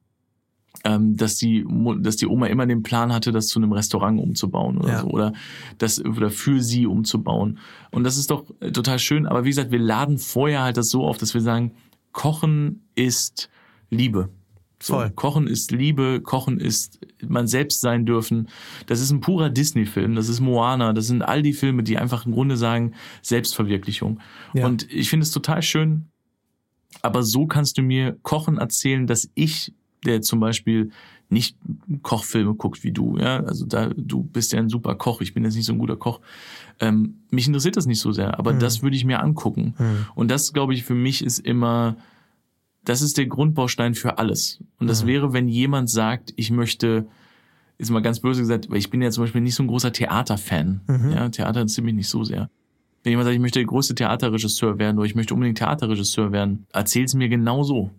ähm, dass die dass die Oma immer den Plan hatte, das zu einem Restaurant umzubauen oder ja. so oder das oder für sie umzubauen und das ist doch äh, total schön. Aber wie gesagt, wir laden vorher halt das so auf, dass wir sagen, Kochen ist Liebe. So, Voll. Kochen ist Liebe, Kochen ist man selbst sein dürfen. Das ist ein purer Disney-Film, das ist Moana, das sind all die Filme, die einfach im Grunde sagen Selbstverwirklichung. Ja. Und ich finde es total schön, aber so kannst du mir Kochen erzählen, dass ich der zum Beispiel nicht Kochfilme guckt wie du, ja, also da, du bist ja ein super Koch, ich bin jetzt nicht so ein guter Koch. Ähm, mich interessiert das nicht so sehr, aber mhm. das würde ich mir angucken. Mhm. Und das, glaube ich, für mich ist immer, das ist der Grundbaustein für alles. Und das mhm. wäre, wenn jemand sagt, ich möchte, ist mal ganz böse gesagt, weil ich bin ja zum Beispiel nicht so ein großer Theaterfan. Mhm. Ja, Theater interessiert mich nicht so sehr. Wenn jemand sagt, ich möchte der größte Theaterregisseur werden oder ich möchte unbedingt Theaterregisseur werden, erzähl es mir genau so.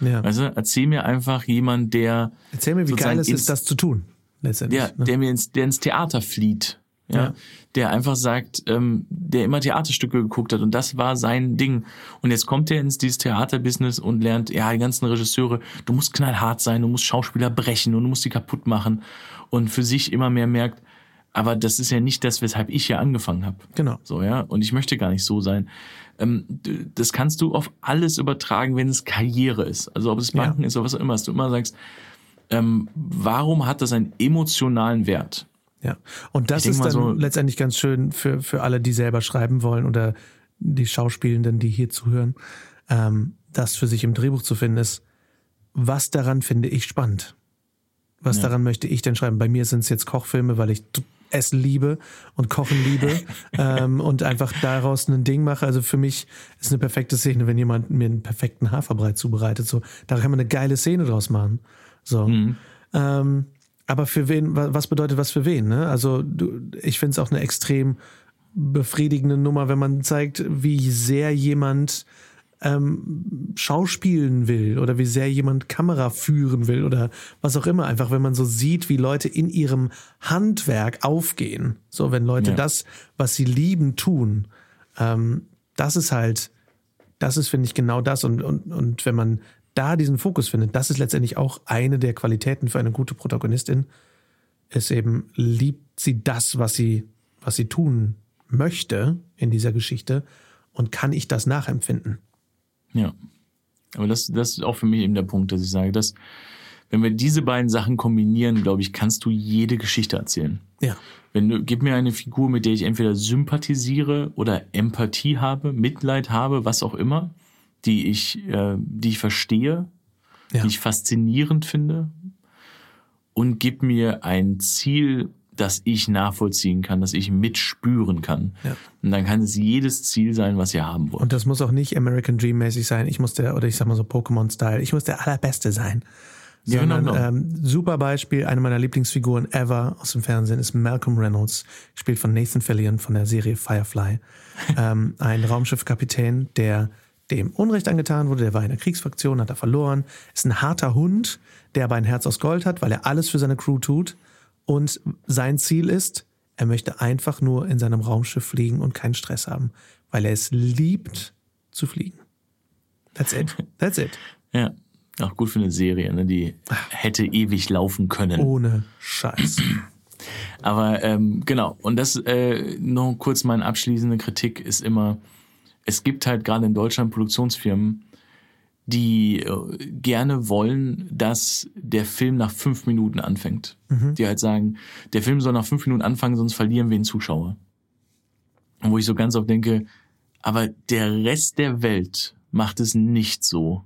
Ja. Weißt du, erzähl mir einfach jemand, der. Erzähl mir, wie geil es ist, das zu tun. letztendlich. Der, ne? der mir ins, der ins Theater flieht. Ja, ja. der einfach sagt, ähm, der immer Theaterstücke geguckt hat und das war sein Ding. Und jetzt kommt er ins dieses Theaterbusiness und lernt, ja, die ganzen Regisseure, du musst knallhart sein, du musst Schauspieler brechen und du musst die kaputt machen und für sich immer mehr merkt, aber das ist ja nicht das, weshalb ich hier angefangen habe. Genau. So, ja. Und ich möchte gar nicht so sein. Ähm, das kannst du auf alles übertragen, wenn es Karriere ist. Also ob es Banken ja. ist oder was auch immer, dass du immer sagst, ähm, warum hat das einen emotionalen Wert? Ja. Und das ist dann so, letztendlich ganz schön für, für alle, die selber schreiben wollen oder die Schauspielenden, die hier zuhören, ähm, das für sich im Drehbuch zu finden ist, was daran finde ich spannend? Was ja. daran möchte ich denn schreiben? Bei mir sind es jetzt Kochfilme, weil ich Essen liebe und Kochen liebe ähm, und einfach daraus ein Ding mache. Also für mich ist eine perfekte Szene, wenn jemand mir einen perfekten Haferbrei zubereitet. So, da kann man eine geile Szene draus machen. So. Mhm. Ähm, aber für wen, was bedeutet was für wen? Ne? Also du, ich finde es auch eine extrem befriedigende Nummer, wenn man zeigt, wie sehr jemand ähm, schauspielen will oder wie sehr jemand Kamera führen will oder was auch immer. Einfach, wenn man so sieht, wie Leute in ihrem Handwerk aufgehen. So, wenn Leute ja. das, was sie lieben, tun. Ähm, das ist halt, das ist, finde ich, genau das. Und, und, und wenn man da diesen Fokus findet, das ist letztendlich auch eine der Qualitäten für eine gute Protagonistin, ist eben, liebt sie das, was sie, was sie tun möchte in dieser Geschichte und kann ich das nachempfinden? Ja. Aber das, das ist auch für mich eben der Punkt, dass ich sage, dass, wenn wir diese beiden Sachen kombinieren, glaube ich, kannst du jede Geschichte erzählen. Ja. Wenn du, gib mir eine Figur, mit der ich entweder sympathisiere oder Empathie habe, Mitleid habe, was auch immer, die ich, äh, die ich verstehe, ja. die ich faszinierend finde, und gib mir ein Ziel, das ich nachvollziehen kann, das ich mitspüren kann. Ja. Und dann kann es jedes Ziel sein, was ihr haben wollt. Und das muss auch nicht American Dream mäßig sein. Ich muss der, oder ich sag mal so Pokémon-Style, ich muss der allerbeste sein. Ja, Sondern, genau, genau. Ähm, super Beispiel, eine meiner Lieblingsfiguren ever aus dem Fernsehen ist Malcolm Reynolds, gespielt von Nathan Fillion von der Serie Firefly. ähm, ein Raumschiffkapitän, der dem Unrecht angetan wurde, der war in der Kriegsfraktion, hat er verloren, ist ein harter Hund, der aber ein Herz aus Gold hat, weil er alles für seine Crew tut und sein Ziel ist, er möchte einfach nur in seinem Raumschiff fliegen und keinen Stress haben, weil er es liebt zu fliegen. That's it. That's it. ja, auch gut für eine Serie, ne? die hätte ewig laufen können. Ohne Scheiß. Aber ähm, genau, und das äh, noch kurz meine abschließende Kritik ist immer, es gibt halt gerade in Deutschland Produktionsfirmen, die äh, gerne wollen, dass der Film nach fünf Minuten anfängt. Mhm. Die halt sagen, der Film soll nach fünf Minuten anfangen, sonst verlieren wir den Zuschauer. Und wo ich so ganz oft denke, aber der Rest der Welt macht es nicht so.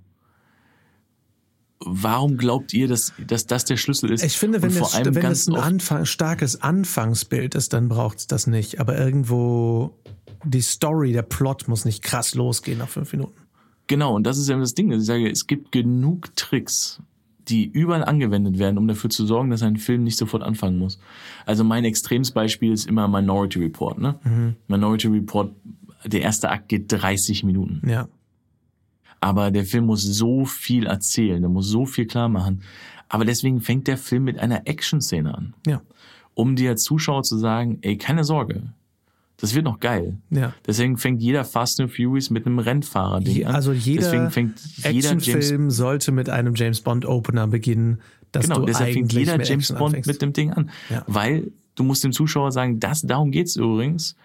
Warum glaubt ihr, dass, dass das der Schlüssel ist? Ich finde, wenn, es, wenn es ein Anfang, starkes Anfangsbild ist, dann braucht es das nicht. Aber irgendwo die Story, der Plot muss nicht krass losgehen nach fünf Minuten. Genau, und das ist ja das Ding. Ich sage, es gibt genug Tricks, die überall angewendet werden, um dafür zu sorgen, dass ein Film nicht sofort anfangen muss. Also mein Extremsbeispiel ist immer Minority Report. Ne? Mhm. Minority Report, der erste Akt geht 30 Minuten. Ja. Aber der Film muss so viel erzählen, der muss so viel klar machen. Aber deswegen fängt der Film mit einer Action-Szene an. Ja. Um dir als Zuschauer zu sagen, ey, keine Sorge, das wird noch geil. Ja. Deswegen fängt jeder Fast and Furious mit einem Rennfahrer-Ding an. Also jeder Actionfilm sollte mit einem James Bond Opener beginnen. Genau, deshalb fängt jeder James Bond anfängst. mit dem Ding an. Ja. Weil du musst dem Zuschauer sagen, das, darum geht's übrigens.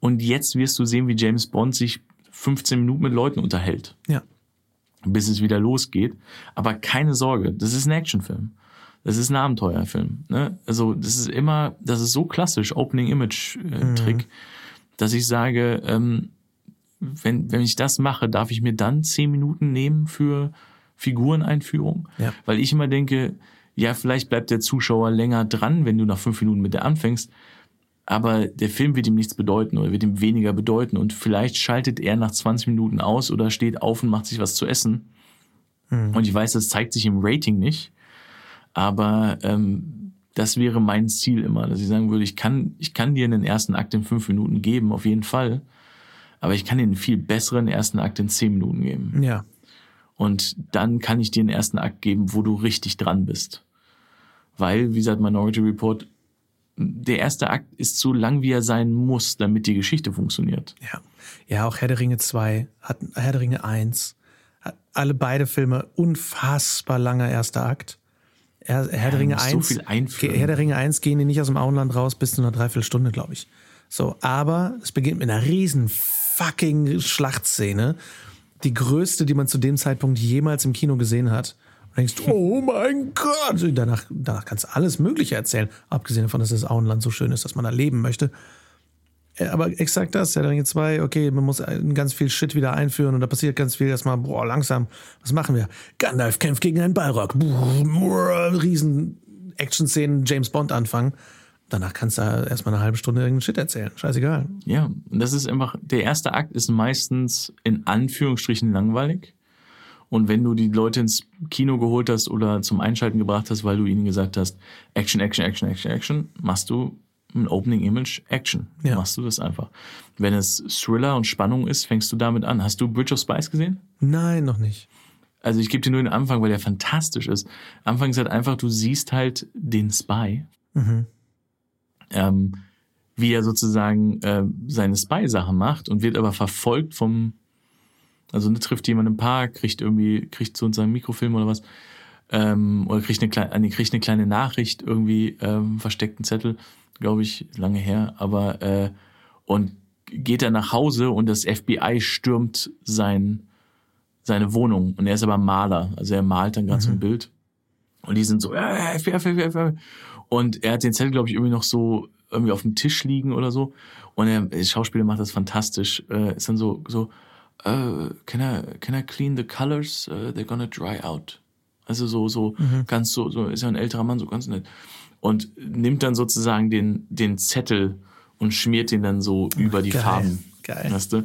Und jetzt wirst du sehen, wie James Bond sich 15 Minuten mit Leuten unterhält. Ja. Bis es wieder losgeht. Aber keine Sorge, das ist ein Actionfilm. Das ist ein Abenteuerfilm. Ne? Also das ist immer, das ist so klassisch, Opening Image Trick. Mhm dass ich sage, ähm, wenn, wenn ich das mache, darf ich mir dann zehn Minuten nehmen für Figureneinführung? Ja. Weil ich immer denke, ja, vielleicht bleibt der Zuschauer länger dran, wenn du nach fünf Minuten mit der anfängst, aber der Film wird ihm nichts bedeuten oder wird ihm weniger bedeuten und vielleicht schaltet er nach 20 Minuten aus oder steht auf und macht sich was zu essen. Mhm. Und ich weiß, das zeigt sich im Rating nicht, aber ähm, das wäre mein Ziel immer, dass ich sagen würde, ich kann, ich kann dir einen ersten Akt in fünf Minuten geben, auf jeden Fall. Aber ich kann dir einen viel besseren ersten Akt in zehn Minuten geben. Ja. Und dann kann ich dir einen ersten Akt geben, wo du richtig dran bist. weil, wie gesagt, Minority Report, der erste Akt ist so lang, wie er sein muss, damit die Geschichte funktioniert. Ja, ja auch Herr der Ringe 2, hat Herr der Ringe 1, hat alle beide Filme unfassbar langer erster Akt. Herr, Herr ja, der Ringe 1, so Herr der Ringe 1 gehen die nicht aus dem Auenland raus bis zu einer Dreiviertelstunde, glaube ich. So, aber es beginnt mit einer riesen fucking Schlachtszene. Die größte, die man zu dem Zeitpunkt jemals im Kino gesehen hat. Und denkst, oh mein Gott! Danach, danach kannst du alles Mögliche erzählen. Abgesehen davon, dass das Auenland so schön ist, dass man da leben möchte. Äh, aber exakt das, Herr der Ringe 2, okay, man muss ganz viel Shit wieder einführen und da passiert ganz viel erstmal, boah, langsam, was machen wir? Gandalf kämpft gegen einen Balrog, riesen Action-Szenen, James Bond anfangen. Danach kannst du erstmal eine halbe Stunde irgendeinen Shit erzählen. Scheißegal. Ja, das ist einfach, der erste Akt ist meistens in Anführungsstrichen langweilig. Und wenn du die Leute ins Kino geholt hast oder zum Einschalten gebracht hast, weil du ihnen gesagt hast, Action, Action, Action, Action, Action, machst du ein Opening Image Action. Ja. Machst du das einfach. Wenn es Thriller und Spannung ist, fängst du damit an. Hast du Bridge of Spice gesehen? Nein, noch nicht. Also ich gebe dir nur den Anfang, weil der fantastisch ist. Anfang ist halt einfach, du siehst halt den Spy. Mhm ähm, wie er sozusagen äh, seine Spy-Sachen macht und wird aber verfolgt vom, also ne, trifft jemand im Park, kriegt irgendwie, kriegt so seinen Mikrofilm oder was, ähm, oder kriegt eine, kleine, kriegt eine kleine Nachricht, irgendwie ähm, versteckten Zettel, glaube ich, lange her, aber äh, und geht er nach Hause und das FBI stürmt sein, seine Wohnung und er ist aber Maler, also er malt dann gerade mhm. so ein Bild und die sind so, äh, FBI, FBI, FBI. Und er hat den Zettel, glaube ich, irgendwie noch so irgendwie auf dem Tisch liegen oder so. Und er, der Schauspieler macht das fantastisch. Äh, ist dann so, so, uh, can I, can I clean the colors? Uh, they're gonna dry out. Also so, so, mhm. ganz so, so, ist ja ein älterer Mann, so ganz nett. Und nimmt dann sozusagen den, den Zettel und schmiert den dann so über die Geil. Farben. Geil. Weißt du?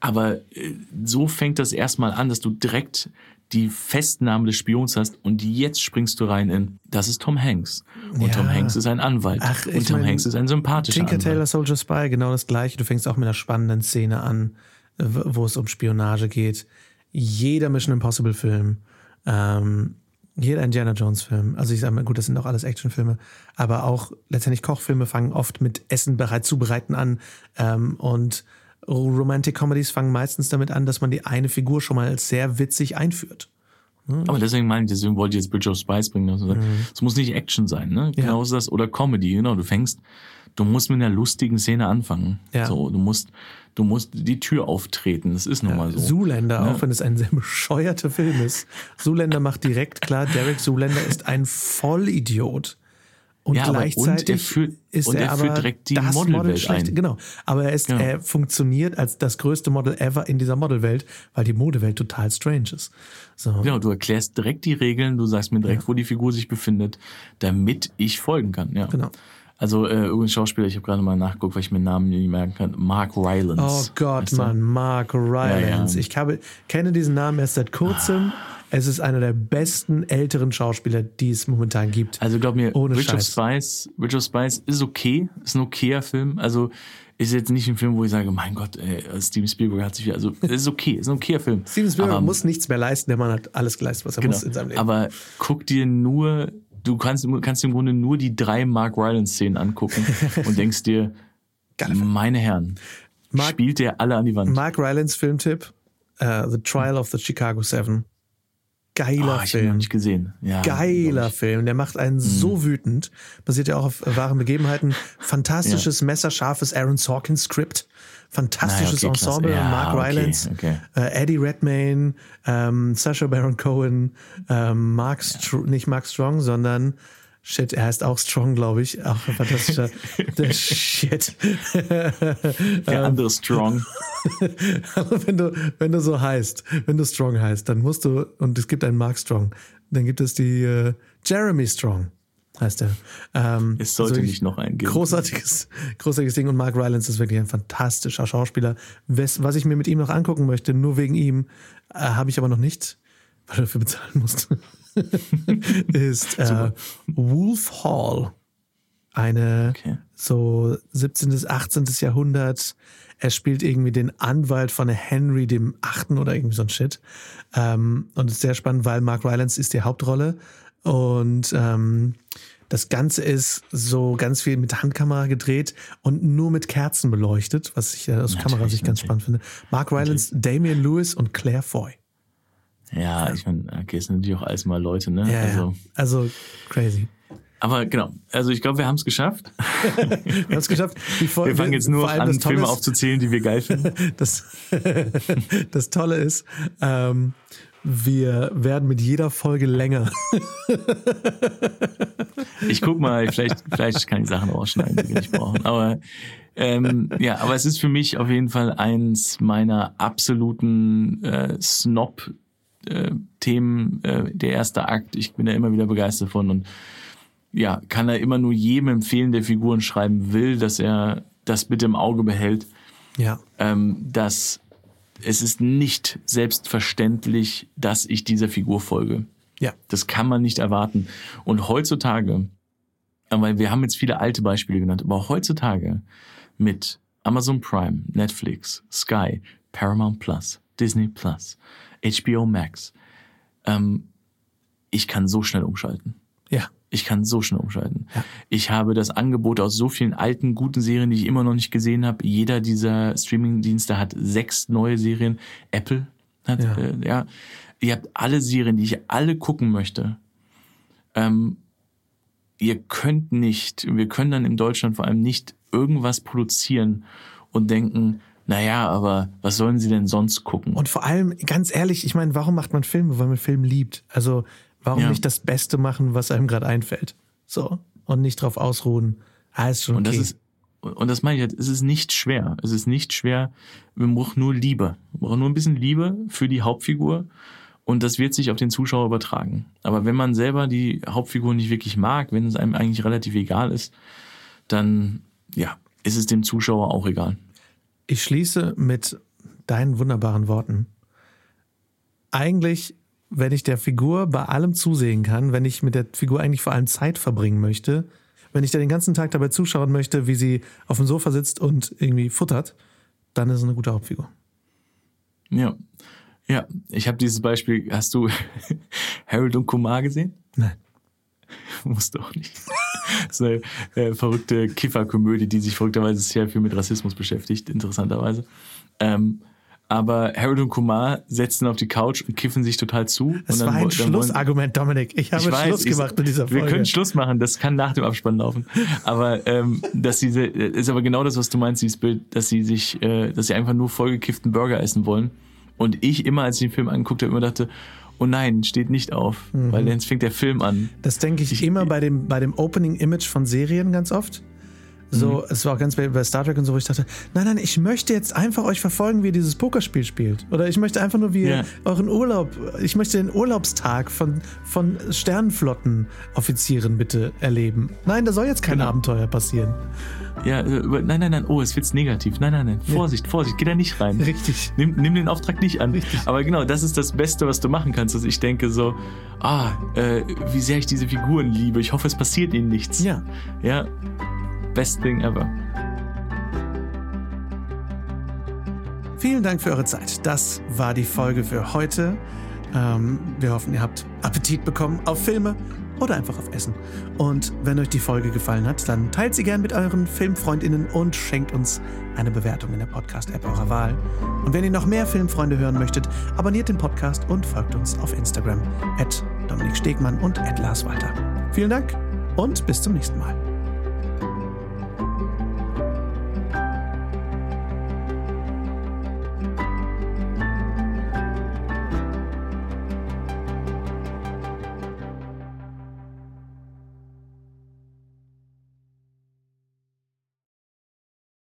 Aber äh, so fängt das erstmal an, dass du direkt die Festnahme des Spions hast und jetzt springst du rein in, das ist Tom Hanks. Und ja. Tom Hanks ist ein Anwalt. Ach, und Tom mein, Hanks ist ein sympathischer Tinker Anwalt. Taylor Soldier Spy, genau das gleiche. Du fängst auch mit einer spannenden Szene an, wo es um Spionage geht. Jeder Mission Impossible Film, ähm, jeder Indiana Jones Film, also ich sage mal, gut, das sind auch alles Actionfilme, aber auch letztendlich Kochfilme fangen oft mit Essen bereit zubereiten an ähm, und Romantic Comedies fangen meistens damit an, dass man die eine Figur schon mal sehr witzig einführt. Hm? Aber deswegen meine ich, deswegen wollte ich jetzt Bridge of Spice bringen. Also mhm. Es muss nicht Action sein, ne? Genau ja. ist das. Oder Comedy, genau. Du fängst, du musst mit einer lustigen Szene anfangen. Ja. So, du musst, du musst die Tür auftreten. Das ist nun mal so. Zuländer, ja. auch wenn es ein sehr bescheuerter Film ist. Zuländer macht direkt klar, Derek Zuländer ist ein Vollidiot. Und ja, gleichzeitig und er führt, ist und er, er führt direkt die Modelwelt Model ein. Genau. Aber er, ist, genau. er funktioniert als das größte Model ever in dieser Modelwelt, weil die Modewelt total strange ist. So. Genau, du erklärst direkt die Regeln, du sagst mir direkt, ja. wo die Figur sich befindet, damit ich folgen kann. Ja. Genau. Also äh, übrigens Schauspieler, ich habe gerade mal nachgeguckt, weil ich mir den Namen nicht merken kann. Mark Rylance. Oh Gott, weißt du? Mann, Mark Rylance. Ja, ja. Ich habe, kenne diesen Namen erst seit kurzem. Ah. Es ist einer der besten älteren Schauspieler, die es momentan gibt. Also glaub mir, Ohne Rich of Spice, Rich of Spice ist okay, ist ein okayer Film. Also ist jetzt nicht ein Film, wo ich sage, mein Gott, ey, Steven Spielberg hat sich wieder, also es ist okay, ist ein okayer Film. Steven Spielberg aber, muss nichts mehr leisten, der Mann hat alles geleistet, was er genau, muss in seinem Leben. Aber guck dir nur, du kannst, kannst im Grunde nur die drei Mark Rylance-Szenen angucken und denkst dir, meine Herren, Mark, spielt der alle an die Wand. Mark Rylance Filmtipp, uh, The Trial of the Chicago Seven geiler oh, ich Film. Ich noch nicht gesehen. Ja, geiler Film. Der macht einen mhm. so wütend. Basiert ja auch auf wahren Begebenheiten. Fantastisches, ja. messerscharfes Aaron Sorkin Skript. Fantastisches naja, okay, Ensemble. Ja, Mark okay, Rylance, okay. Äh, Eddie Redmayne, ähm, Sacha Baron Cohen, ähm, Mark, Str nicht Mark Strong, sondern Shit, er heißt auch Strong, glaube ich. Auch ein fantastischer. der Shit. Der andere Strong. also wenn du, wenn du so heißt, wenn du Strong heißt, dann musst du, und es gibt einen Mark Strong, dann gibt es die äh, Jeremy Strong, heißt er. Ähm, es sollte also nicht noch eingehen. Großartiges, großartiges Ding. Und Mark Rylance ist wirklich ein fantastischer Schauspieler. Was, was ich mir mit ihm noch angucken möchte, nur wegen ihm, äh, habe ich aber noch nicht, weil er dafür bezahlen musste. ist äh, Wolf Hall. Eine okay. so 17. bis 18. Jahrhundert. Er spielt irgendwie den Anwalt von Henry dem Achten oder irgendwie so ein Shit. Ähm, und ist sehr spannend, weil Mark Rylance ist die Hauptrolle. Und ähm, Das Ganze ist so ganz viel mit Handkamera gedreht und nur mit Kerzen beleuchtet, was ich aus natürlich, Kamerasicht ganz spannend finde. Mark Rylance, Damian Lewis und Claire Foy. Ja, ich meine, okay, es sind natürlich auch alles mal Leute, ne? Ja, also, also crazy. Aber genau, also ich glaube, wir haben es geschafft. wir haben es geschafft. wir fangen jetzt nur an, Filme ist, aufzuzählen, die wir geil finden. Das, das Tolle ist, ähm, wir werden mit jeder Folge länger. ich guck mal, vielleicht, vielleicht kann ich Sachen rausschneiden, die wir nicht brauchen. Aber ähm, ja, aber es ist für mich auf jeden Fall eins meiner absoluten äh, Snob. Äh, Themen, äh, der erste Akt, ich bin da immer wieder begeistert von und ja, kann er immer nur jedem empfehlen, der Figuren schreiben will, dass er das bitte im Auge behält. Ja. Ähm, dass es ist nicht selbstverständlich, dass ich dieser Figur folge. Ja. Das kann man nicht erwarten. Und heutzutage, weil wir haben jetzt viele alte Beispiele genannt, aber heutzutage mit Amazon Prime, Netflix, Sky, Paramount Plus, Disney Plus, HBO Max, ähm, ich kann so schnell umschalten. Ja. Ich kann so schnell umschalten. Ja. Ich habe das Angebot aus so vielen alten, guten Serien, die ich immer noch nicht gesehen habe. Jeder dieser Streaming-Dienste hat sechs neue Serien. Apple hat, ja. Äh, ja. Ihr habt alle Serien, die ich alle gucken möchte. Ähm, ihr könnt nicht, wir können dann in Deutschland vor allem nicht irgendwas produzieren und denken, naja, aber was sollen sie denn sonst gucken? Und vor allem, ganz ehrlich, ich meine, warum macht man Filme? Weil man Filme liebt. Also Warum ja. nicht das Beste machen, was einem gerade einfällt? So. Und nicht drauf ausruhen. Ah, ist schon okay. Und das ist, und das meine ich jetzt, es ist nicht schwer. Es ist nicht schwer. Wir brauchen nur Liebe. Wir brauchen nur ein bisschen Liebe für die Hauptfigur. Und das wird sich auf den Zuschauer übertragen. Aber wenn man selber die Hauptfigur nicht wirklich mag, wenn es einem eigentlich relativ egal ist, dann, ja, ist es dem Zuschauer auch egal. Ich schließe mit deinen wunderbaren Worten. Eigentlich wenn ich der Figur bei allem zusehen kann, wenn ich mit der Figur eigentlich vor allem Zeit verbringen möchte, wenn ich da den ganzen Tag dabei zuschauen möchte, wie sie auf dem Sofa sitzt und irgendwie futtert, dann ist es eine gute Hauptfigur. Ja. Ja, ich habe dieses Beispiel, hast du Harold und Kumar gesehen? Nein. Musst du auch nicht. so eine äh, verrückte Kifferkomödie, die sich verrückterweise sehr viel mit Rassismus beschäftigt, interessanterweise. Ähm, aber Harold und Kumar setzen auf die Couch und kiffen sich total zu. Das dann, war ein Schlussargument, Dominik. Ich habe ich weiß, Schluss gemacht in dieser Folge. Wir können Schluss machen, das kann nach dem Abspann laufen. Aber ähm, dass diese ist aber genau das, was du meinst, dieses Bild, dass sie sich, äh, dass sie einfach nur vollgekifften Burger essen wollen. Und ich immer, als ich den Film angeguckt habe, immer dachte, oh nein, steht nicht auf, mhm. weil jetzt fängt der Film an. Das denke ich, ich immer bei dem, bei dem Opening-Image von Serien ganz oft. So, mhm. es war auch ganz bei Star Trek und so, wo ich dachte, nein, nein, ich möchte jetzt einfach euch verfolgen, wie ihr dieses Pokerspiel spielt. Oder ich möchte einfach nur, wie ihr euren Urlaub, ich möchte den Urlaubstag von, von Sternenflottenoffizieren bitte erleben. Nein, da soll jetzt kein genau. Abenteuer passieren. Ja, äh, nein, nein, nein, oh, es wird negativ. Nein, nein, nein, Vorsicht, ja. Vorsicht, geh da nicht rein. Richtig. Nimm, nimm den Auftrag nicht an. Richtig. Aber genau, das ist das Beste, was du machen kannst, dass ich denke so, ah, äh, wie sehr ich diese Figuren liebe. Ich hoffe, es passiert ihnen nichts. Ja. Ja, best thing ever. Vielen Dank für eure Zeit. Das war die Folge für heute. Ähm, wir hoffen, ihr habt Appetit bekommen auf Filme oder einfach auf Essen. Und wenn euch die Folge gefallen hat, dann teilt sie gern mit euren Filmfreundinnen und schenkt uns eine Bewertung in der Podcast-App eurer Wahl. Und wenn ihr noch mehr Filmfreunde hören möchtet, abonniert den Podcast und folgt uns auf Instagram at Dominik Stegmann und at Lars Walter. Vielen Dank und bis zum nächsten Mal.